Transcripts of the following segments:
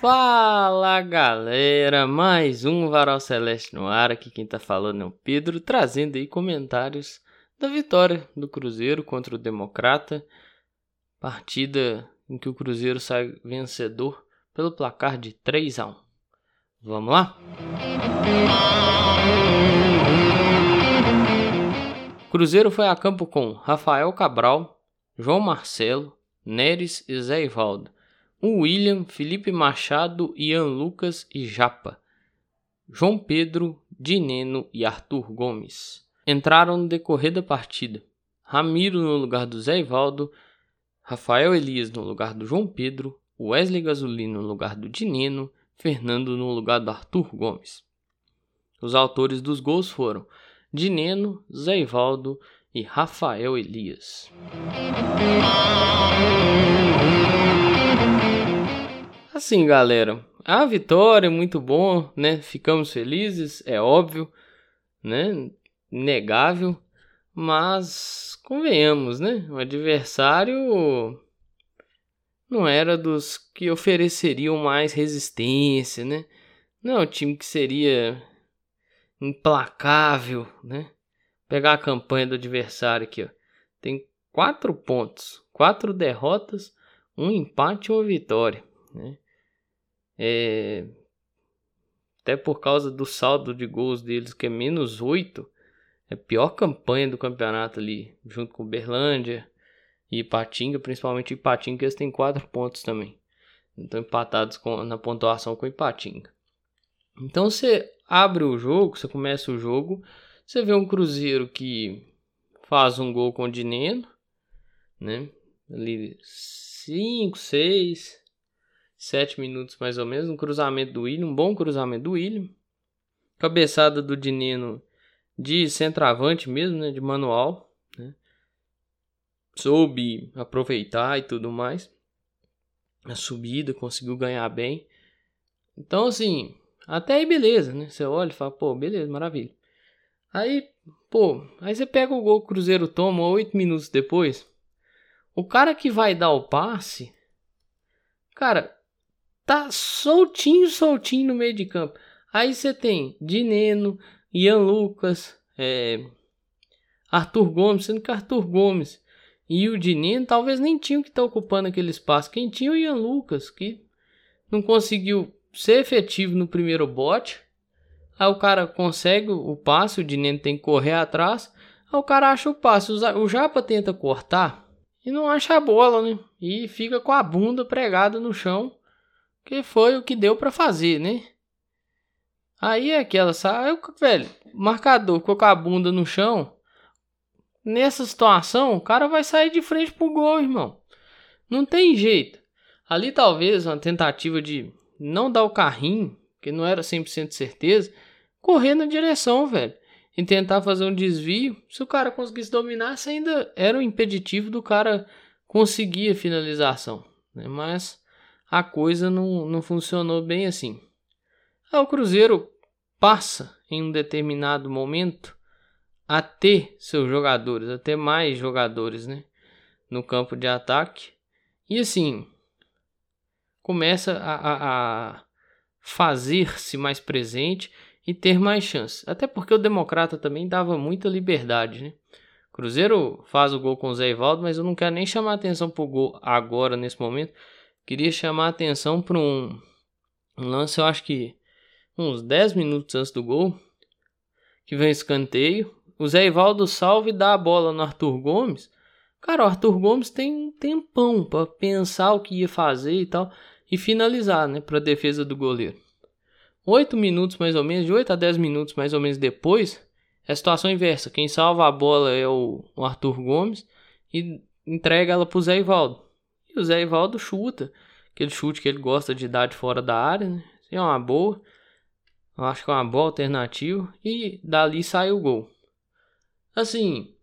Fala galera, mais um Varal Celeste no ar. Aqui quem tá falando é o Pedro, trazendo aí comentários da vitória do Cruzeiro contra o Democrata. Partida em que o Cruzeiro sai vencedor pelo placar de 3 a 1. Vamos lá? Cruzeiro foi a campo com Rafael Cabral, João Marcelo, Neres e Zé Ivaldo. William, Felipe Machado, Ian Lucas e Japa. João Pedro, Dineno e Arthur Gomes. Entraram no decorrer da partida. Ramiro no lugar do Zé Ivaldo, Rafael Elias no lugar do João Pedro, Wesley Gasolino no lugar do Dineno, Fernando no lugar do Arthur Gomes. Os autores dos gols foram Dineno, Zé Ivaldo e Rafael Elias. Assim, galera, a vitória é muito bom, né? Ficamos felizes, é óbvio, né? Negável, mas convenhamos, né? O adversário não era dos que ofereceriam mais resistência, né? Não é o time que seria implacável, né? Pegar a campanha do adversário aqui, ó. Tem quatro pontos, quatro derrotas, um empate e uma vitória, né? É... Até por causa do saldo de gols deles, que é menos 8. É a pior campanha do campeonato ali, junto com Berlândia e Ipatinga, principalmente Ipatinga, que eles têm 4 pontos também. Estão empatados com, na pontuação com Ipatinga. Então você abre o jogo, você começa o jogo, você vê um Cruzeiro que faz um gol com o Dineno, né? Ali 5, 6, 7 minutos mais ou menos. Um cruzamento do William, um bom cruzamento do William. Cabeçada do Dineno de centroavante mesmo, né? De manual. Né? Soube aproveitar e tudo mais. A subida, conseguiu ganhar bem. Então, assim, até aí beleza, né? Você olha e fala, pô, beleza, maravilha. Aí, pô, aí você pega o gol que o Cruzeiro toma 8 minutos depois. O cara que vai dar o passe, cara, tá soltinho, soltinho no meio de campo. Aí você tem Dineno, Ian Lucas, é, Arthur Gomes, sendo que Arthur Gomes e o Dineno talvez nem tinham que estar tá ocupando aquele espaço. Quem tinha o Ian Lucas, que não conseguiu ser efetivo no primeiro bote. Aí o cara consegue o passe, o Dineno tem que correr atrás. Aí o cara acha o passe. O Japa tenta cortar e não acha a bola, né? E fica com a bunda pregada no chão que foi o que deu para fazer, né? Aí é aquela, sabe, velho, marcador com a bunda no chão. Nessa situação, o cara vai sair de frente pro gol, irmão. Não tem jeito. Ali talvez uma tentativa de não dar o carrinho, que não era 100% certeza, correr na direção, velho. E tentar fazer um desvio. Se o cara conseguisse dominar, ainda era um impeditivo do cara conseguir a finalização. Né? Mas a coisa não, não funcionou bem assim. Aí o Cruzeiro passa em um determinado momento a ter seus jogadores, a ter mais jogadores, né, no campo de ataque. E assim, começa a, a, a fazer-se mais presente e ter mais chance. Até porque o Democrata também dava muita liberdade, né? Cruzeiro faz o gol com o Zé Ivaldo, mas eu não quero nem chamar atenção pro gol agora, nesse momento, Queria chamar a atenção para um, lance, eu acho que uns 10 minutos antes do gol, que vem escanteio. O Zé Ivaldo salve e dá a bola no Arthur Gomes. Cara, o Arthur Gomes tem um tempão para pensar o que ia fazer e tal e finalizar, né, para defesa do goleiro. 8 minutos mais ou menos, de 8 a 10 minutos mais ou menos depois, é a situação inversa. Quem salva a bola é o, o Arthur Gomes e entrega ela pro Zé Ivaldo. E o Zé Ivaldo chuta. Aquele chute que ele gosta de dar de fora da área, né? É uma boa. Eu acho que é uma boa alternativa. E dali sai o gol. Assim.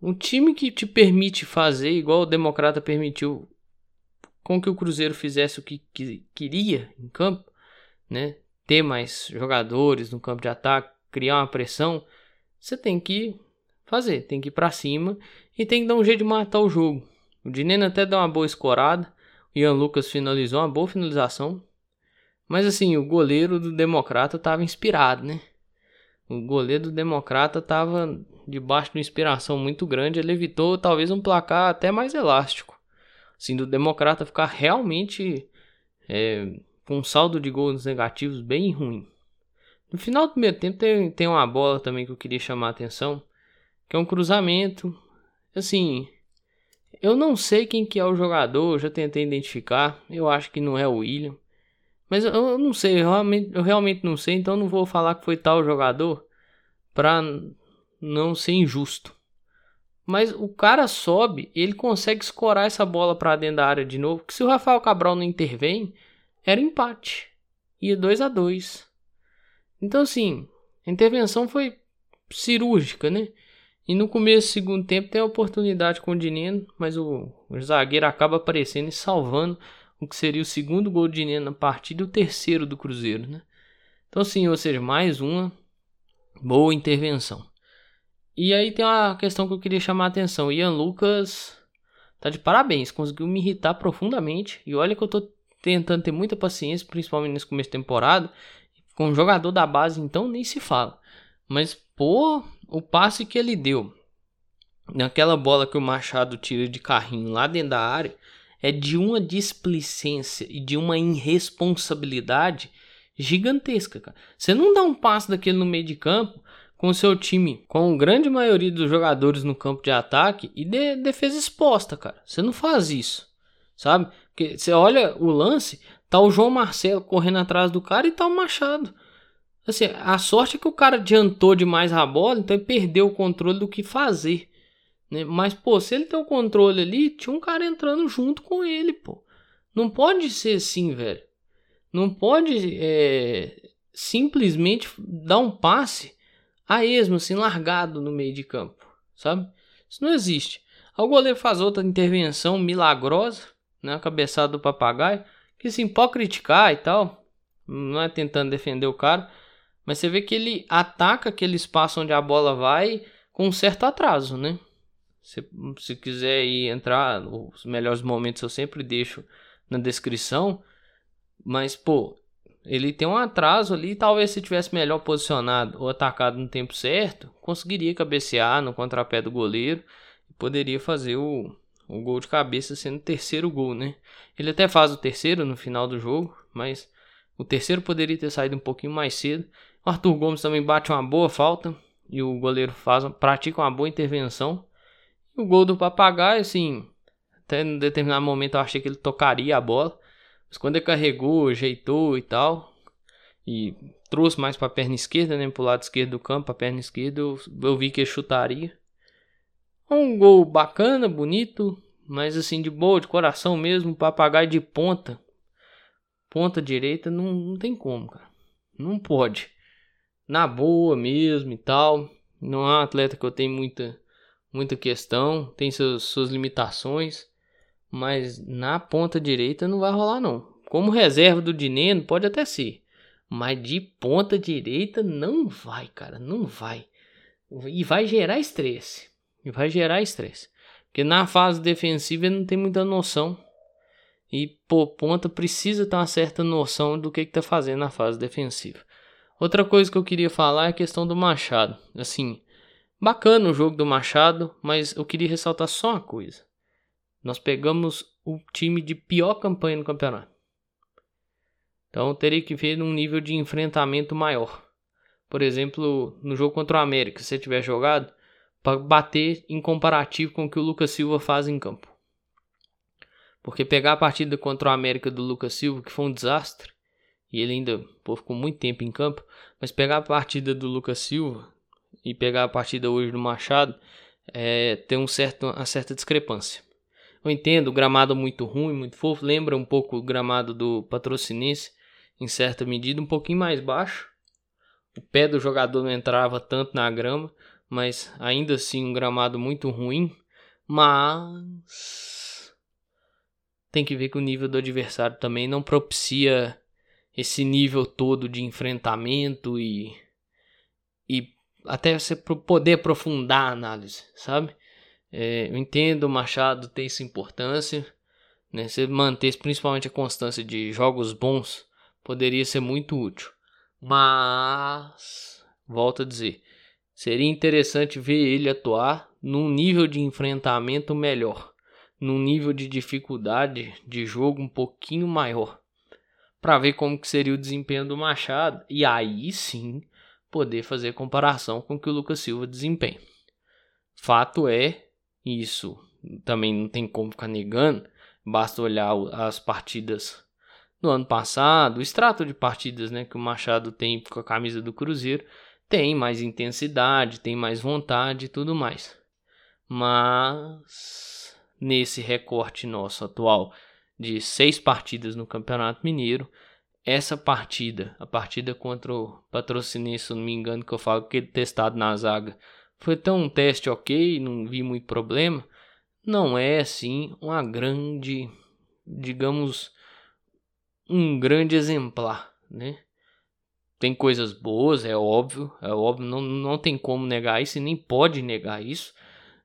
Um time que te permite fazer, igual o Democrata permitiu com que o Cruzeiro fizesse o que, que queria em campo, né? Ter mais jogadores no campo de ataque, criar uma pressão. Você tem que fazer, tem que ir para cima e tem que dar um jeito de matar o jogo. O Dineno até dá uma boa escorada. Ian Lucas finalizou uma boa finalização. Mas assim, o goleiro do Democrata estava inspirado, né? O goleiro do Democrata estava debaixo de uma inspiração muito grande. Ele evitou talvez um placar até mais elástico. Assim, do Democrata ficar realmente é, com um saldo de gols negativos bem ruim. No final do primeiro tempo tem, tem uma bola também que eu queria chamar a atenção. Que é um cruzamento. Assim, eu não sei quem que é o jogador, já tentei identificar. Eu acho que não é o William. Mas eu, eu não sei, eu realmente, eu realmente não sei, então não vou falar que foi tal jogador pra não ser injusto. Mas o cara sobe, ele consegue escorar essa bola para dentro da área de novo. Que se o Rafael Cabral não intervém, era empate. Ia 2 a 2 Então, assim, a intervenção foi cirúrgica, né? E no começo do segundo tempo tem a oportunidade com o Dineno, mas o, o, zagueiro acaba aparecendo e salvando o que seria o segundo gol do Dineno na partida e o terceiro do Cruzeiro, né? Então sim, ou seja, mais uma boa intervenção. E aí tem uma questão que eu queria chamar a atenção. Ian Lucas tá de parabéns, conseguiu me irritar profundamente. E olha que eu tô tentando ter muita paciência, principalmente nesse começo de temporada. Com o jogador da base, então nem se fala. Mas, pô, o passe que ele deu naquela bola que o Machado tira de carrinho lá dentro da área é de uma displicência e de uma irresponsabilidade gigantesca, cara. Você não dá um passe daquele no meio de campo com seu time, com a grande maioria dos jogadores no campo de ataque e de defesa exposta, cara. Você não faz isso, sabe? Porque você olha o lance, tá o João Marcelo correndo atrás do cara e tá o Machado. Assim, a sorte é que o cara adiantou demais a bola, então ele perdeu o controle do que fazer. Né? Mas, pô, se ele tem o controle ali, tinha um cara entrando junto com ele, pô. Não pode ser assim, velho. Não pode é, simplesmente dar um passe a esmo, assim, largado no meio de campo, sabe? Isso não existe. O goleiro faz outra intervenção milagrosa, né? A cabeçada do papagaio, que assim, pode criticar e tal, não é tentando defender o cara, mas você vê que ele ataca aquele espaço onde a bola vai com um certo atraso, né? Se, se quiser ir entrar, os melhores momentos eu sempre deixo na descrição. Mas, pô, ele tem um atraso ali. Talvez se tivesse melhor posicionado ou atacado no tempo certo, conseguiria cabecear no contrapé do goleiro e poderia fazer o, o gol de cabeça sendo o terceiro gol, né? Ele até faz o terceiro no final do jogo, mas o terceiro poderia ter saído um pouquinho mais cedo. O Arthur Gomes também bate uma boa falta e o goleiro faz, pratica uma boa intervenção. O gol do Papagaio, assim, até em determinado momento eu achei que ele tocaria a bola, mas quando ele carregou, ajeitou e tal, e trouxe mais para a perna esquerda, né, para o lado esquerdo do campo, para a perna esquerda, eu, eu vi que ele chutaria. Um gol bacana, bonito, mas assim de boa, de coração mesmo, papagaio de ponta. Ponta direita não, não tem como, cara. Não pode na boa mesmo e tal. Não é um atleta que eu tenho muita, muita questão, tem seus, suas limitações, mas na ponta direita não vai rolar não. Como reserva do Dineno pode até ser, mas de ponta direita não vai, cara, não vai. E vai gerar estresse. E vai gerar estresse. Porque na fase defensiva ele não tem muita noção. E, pô, ponta precisa ter uma certa noção do que, que tá fazendo na fase defensiva. Outra coisa que eu queria falar é a questão do Machado. Assim, bacana o jogo do Machado, mas eu queria ressaltar só uma coisa. Nós pegamos o time de pior campanha no campeonato. Então teria que ver num nível de enfrentamento maior. Por exemplo, no jogo contra o América, se você tiver jogado, para bater em comparativo com o que o Lucas Silva faz em campo. Porque pegar a partida contra o América do Lucas Silva, que foi um desastre, e ele ainda pô, ficou muito tempo em campo. Mas pegar a partida do Lucas Silva e pegar a partida hoje do Machado é, tem um certo, uma certa discrepância. Eu entendo o gramado muito ruim, muito fofo, lembra um pouco o gramado do Patrocinense, em certa medida, um pouquinho mais baixo. O pé do jogador não entrava tanto na grama, mas ainda assim um gramado muito ruim. Mas tem que ver que o nível do adversário também não propicia esse nível todo de enfrentamento e, e até você poder aprofundar a análise, sabe? É, eu entendo o Machado tem essa importância, né? Você manter principalmente a constância de jogos bons poderia ser muito útil. Mas, volto a dizer, seria interessante ver ele atuar num nível de enfrentamento melhor, num nível de dificuldade de jogo um pouquinho maior, para ver como que seria o desempenho do Machado e aí sim poder fazer comparação com o que o Lucas Silva desempenha. Fato é, isso também não tem como ficar negando, basta olhar as partidas no ano passado, o extrato de partidas né, que o Machado tem com a camisa do Cruzeiro, tem mais intensidade, tem mais vontade e tudo mais. Mas nesse recorte nosso atual de seis partidas no Campeonato Mineiro, essa partida, a partida contra o Patrocinense, se não me engano, que eu falo que ele testado na zaga, foi tão um teste ok, não vi muito problema. Não é assim uma grande, digamos, um grande exemplar, né? Tem coisas boas, é óbvio, é óbvio, não, não tem como negar isso e nem pode negar isso,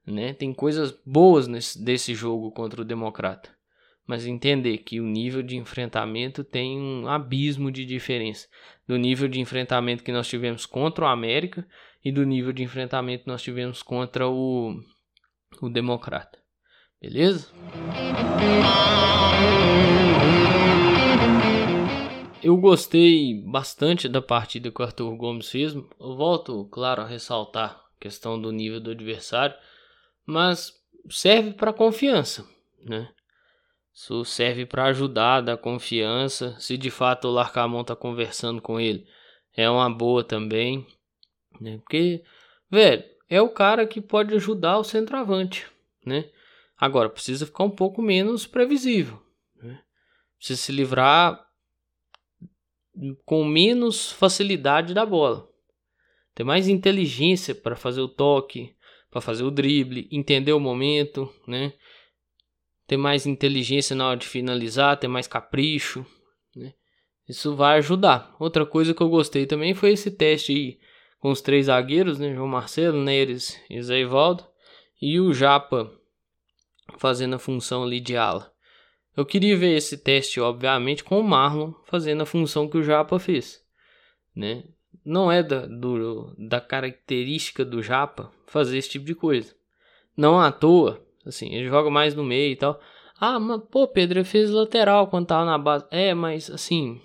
né? Tem coisas boas nesse, desse jogo contra o Democrata, mas entender que o nível de enfrentamento tem um abismo de diferença do nível de enfrentamento que nós tivemos contra o América e do nível de enfrentamento que nós tivemos contra o, o Democrata. Beleza? Eu gostei bastante da partida que o Arthur Gomes fez. Eu volto, claro, a ressaltar a questão do nível do adversário, mas serve para confiança, né? Isso serve para ajudar, dar confiança. Se de fato o Larcamon tá conversando com ele, é uma boa também, né? Porque, velho, é o cara que pode ajudar o centroavante, né? Agora precisa ficar um pouco menos previsível, né? Precisa se livrar com menos facilidade da bola. Ter mais inteligência para fazer o toque, para fazer o drible, entender o momento, né? Ter mais inteligência na hora de finalizar, ter mais capricho, né? Isso vai ajudar. Outra coisa que eu gostei também foi esse teste aí com os três zagueiros, né? João Marcelo, Neres e Zé Ivaldo. E o Japa fazendo a função ali de ala. Eu queria ver esse teste, obviamente, com o Marlon fazendo a função que o Japa fez, né? Não é da, do, da característica do Japa fazer esse tipo de coisa. Não à toa, assim, ele joga mais no meio e tal. Ah, mas pô, Pedro ele fez lateral quando tava na base. É, mas assim,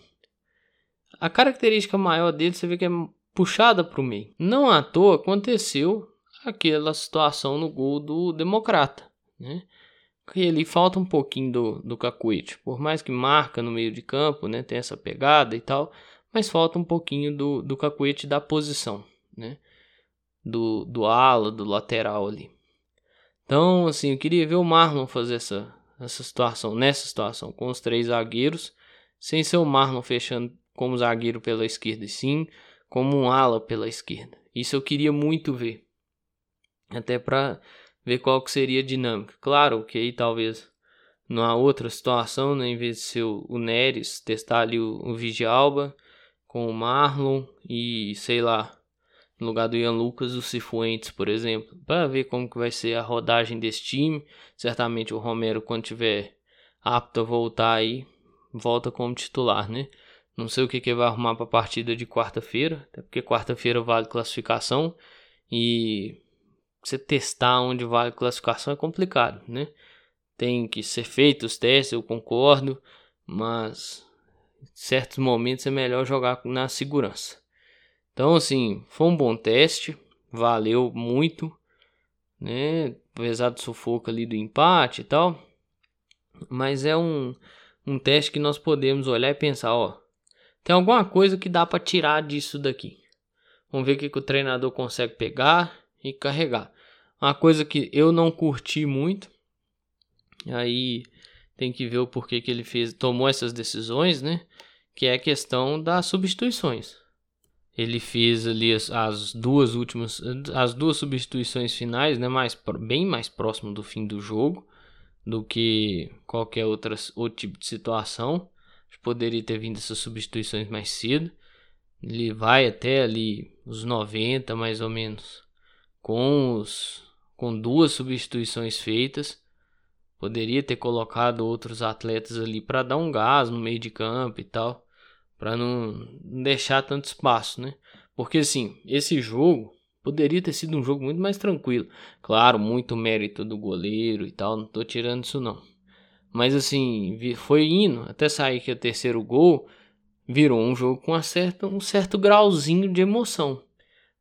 a característica maior dele você vê que é puxada para o meio. Não à toa aconteceu aquela situação no gol do Democrata, né? que ele falta um pouquinho do, do Cacuete. Por mais que marca no meio de campo, né? Tem essa pegada e tal. Mas falta um pouquinho do, do Cacuete da posição, né? Do, do ala, do lateral ali. Então, assim, eu queria ver o Marlon fazer essa, essa situação, nessa situação, com os três zagueiros, sem ser o Marlon fechando como zagueiro pela esquerda, e sim como um ala pela esquerda. Isso eu queria muito ver. Até para ver qual que seria a dinâmica. Claro que aí talvez numa outra situação, né, em vez de ser o Neres, testar ali o, o Vigialba com o Marlon e sei lá, no lugar do Ian Lucas, o Cifuentes, por exemplo, para ver como que vai ser a rodagem desse time. Certamente o Romero, quando tiver apto a voltar aí, volta como titular, né? Não sei o que, que vai arrumar para a partida de quarta-feira, até porque quarta-feira vale classificação e você testar onde vale classificação é complicado, né? Tem que ser feitos os testes, eu concordo, mas em certos momentos é melhor jogar na segurança. Então, assim, foi um bom teste, valeu muito, né? Apesar do sufoco ali do empate e tal, mas é um, um teste que nós podemos olhar e pensar, ó, tem alguma coisa que dá para tirar disso daqui. Vamos ver o que, que o treinador consegue pegar e carregar. Uma coisa que eu não curti muito, aí tem que ver o porquê que ele fez, tomou essas decisões, né? Que é a questão das substituições. Ele fez ali as, as duas últimas, as duas substituições finais, né? Mais, bem mais próximo do fim do jogo do que qualquer outra, outro tipo de situação. Poderia ter vindo essas substituições mais cedo. Ele vai até ali os 90 mais ou menos com os com duas substituições feitas, Poderia ter colocado outros atletas ali para dar um gás no meio de campo e tal, para não deixar tanto espaço, né? Porque assim, esse jogo poderia ter sido um jogo muito mais tranquilo. Claro, muito mérito do goleiro e tal, não tô tirando isso não. Mas assim, foi indo até sair que o terceiro gol virou um jogo com certa, um certo grauzinho de emoção.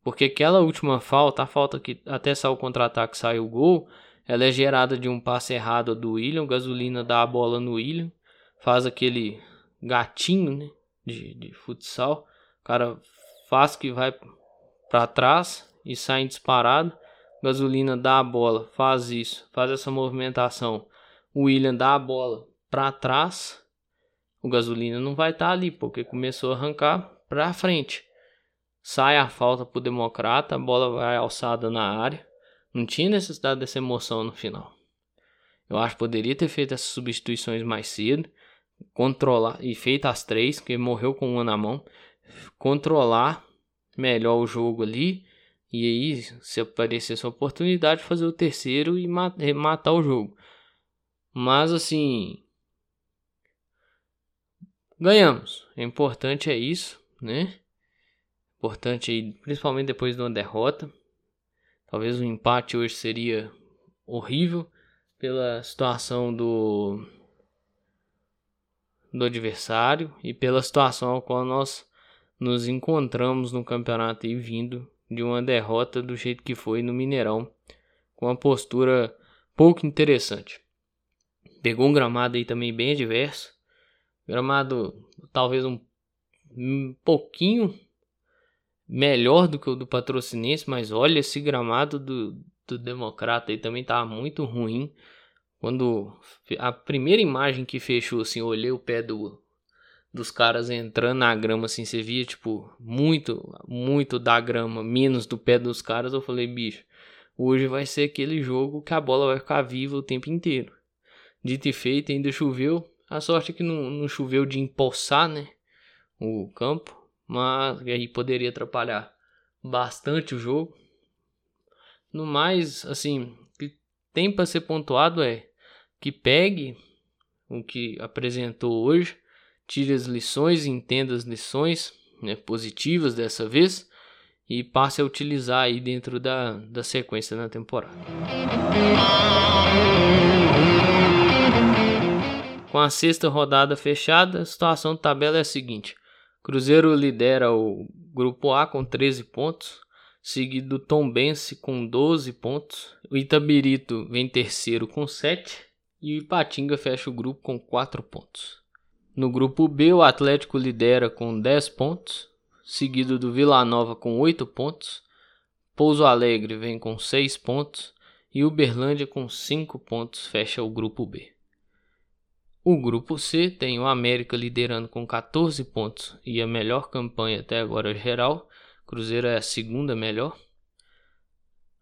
Porque aquela última falta, a falta que até saiu o contra-ataque saiu o gol, ela é gerada de um passe errado do William, gasolina dá a bola no William, faz aquele gatinho né, de, de futsal, o cara faz que vai para trás e sai disparado, gasolina dá a bola, faz isso, faz essa movimentação, o William dá a bola para trás, o gasolina não vai estar tá ali, porque começou a arrancar para frente. Sai a falta pro democrata, a bola vai alçada na área. Não tinha necessidade dessa emoção no final. Eu acho que poderia ter feito essas substituições mais cedo, controlar e feito as três, que morreu com uma na mão, controlar melhor o jogo ali e aí se aparecesse a oportunidade fazer o terceiro e matar o jogo. Mas assim, ganhamos. O importante é isso, né? Importante aí, principalmente depois de uma derrota. Talvez um empate hoje seria horrível pela situação do do adversário e pela situação ao qual nós nos encontramos no campeonato e vindo de uma derrota do jeito que foi no Mineirão, com uma postura pouco interessante. Pegou um gramado aí também bem adverso, gramado talvez um, um pouquinho melhor do que o do Patrocinense, mas olha esse gramado do, do Democrata aí também tá muito ruim. Quando a primeira imagem que fechou assim, eu olhei o pé do dos caras entrando na grama assim, você via tipo muito, muito da grama, menos do pé dos caras, eu falei, bicho, hoje vai ser aquele jogo que a bola vai ficar viva o tempo inteiro. Dito e feito, ainda choveu. A sorte é que não, não choveu de empoçar, né? O campo mas aí poderia atrapalhar bastante o jogo. No mais, assim, o que tem para ser pontuado é que pegue o que apresentou hoje, tire as lições, entenda as lições né, positivas dessa vez e passe a utilizar aí dentro da, da sequência na temporada. Com a sexta rodada fechada, a situação da tabela é a seguinte: Cruzeiro lidera o grupo A com 13 pontos, seguido do Tombense com 12 pontos. O Itabirito vem terceiro com 7 e o Ipatinga fecha o grupo com 4 pontos. No grupo B, o Atlético lidera com 10 pontos, seguido do Vila Nova com 8 pontos. Pouso Alegre vem com 6 pontos e Uberlândia com 5 pontos fecha o grupo B. O grupo C tem o América liderando com 14 pontos e a melhor campanha até agora geral. Cruzeiro é a segunda melhor.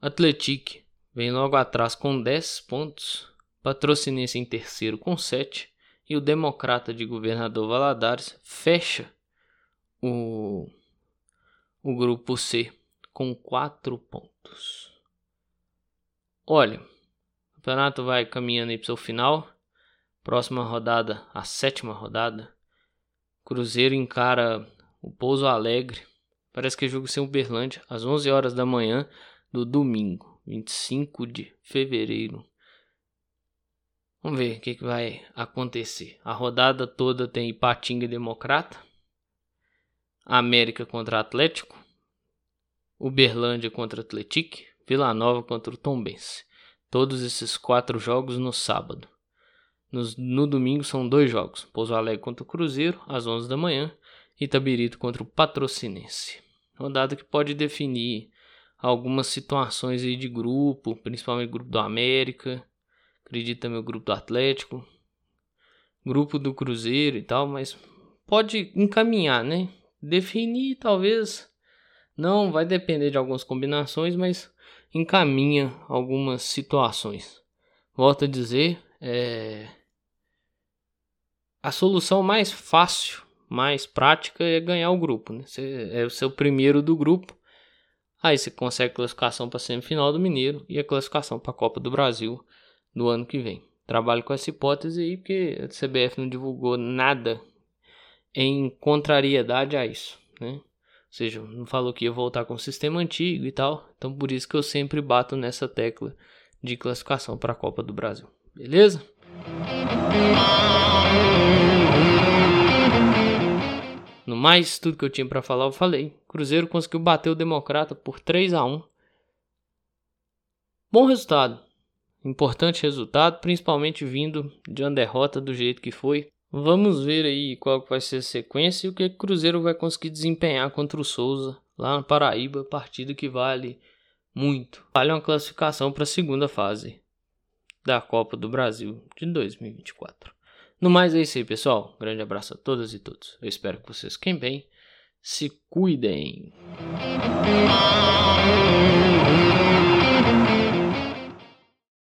Atlético vem logo atrás com 10 pontos. Patrocinense em terceiro com 7. E o Democrata de Governador Valadares fecha o, o grupo C com 4 pontos. Olha, o campeonato vai caminhando aí para o seu final. Próxima rodada, a sétima rodada. Cruzeiro encara o Pouso Alegre. Parece que é jogo sem Uberlândia, às 11 horas da manhã do domingo, 25 de fevereiro. Vamos ver o que, que vai acontecer. A rodada toda tem Ipatinga e Democrata. América contra Atlético. Uberlândia contra Atlético. Vila Nova contra o Tombense. Todos esses quatro jogos no sábado. Nos, no domingo são dois jogos: Pouso Alegre contra o Cruzeiro, às 11 da manhã, e Itabirito contra o Patrocinense. Rodada que pode definir algumas situações aí de grupo, principalmente grupo do América, acredito também o grupo do Atlético, grupo do Cruzeiro e tal, mas pode encaminhar, né? Definir talvez não vai depender de algumas combinações, mas encaminha algumas situações. Volto a dizer, é, a solução mais fácil, mais prática é ganhar o grupo. Né? Você é o seu primeiro do grupo. Aí você consegue classificação para a semifinal do Mineiro e a classificação para a Copa do Brasil no ano que vem. trabalho com essa hipótese aí, porque a CBF não divulgou nada em contrariedade a isso, né? Ou seja, não falou que ia voltar com o sistema antigo e tal. Então por isso que eu sempre bato nessa tecla de classificação para a Copa do Brasil. Beleza? No mais, tudo que eu tinha para falar eu falei. Cruzeiro conseguiu bater o Democrata por 3 a 1. Bom resultado. Importante resultado, principalmente vindo de uma derrota do jeito que foi. Vamos ver aí qual vai ser a sequência e o que o Cruzeiro vai conseguir desempenhar contra o Souza lá na Paraíba, partida que vale muito. Vale uma classificação para a segunda fase da Copa do Brasil de 2024. No mais é isso aí, pessoal. grande abraço a todas e todos. Eu espero que vocês fiquem bem. Se cuidem.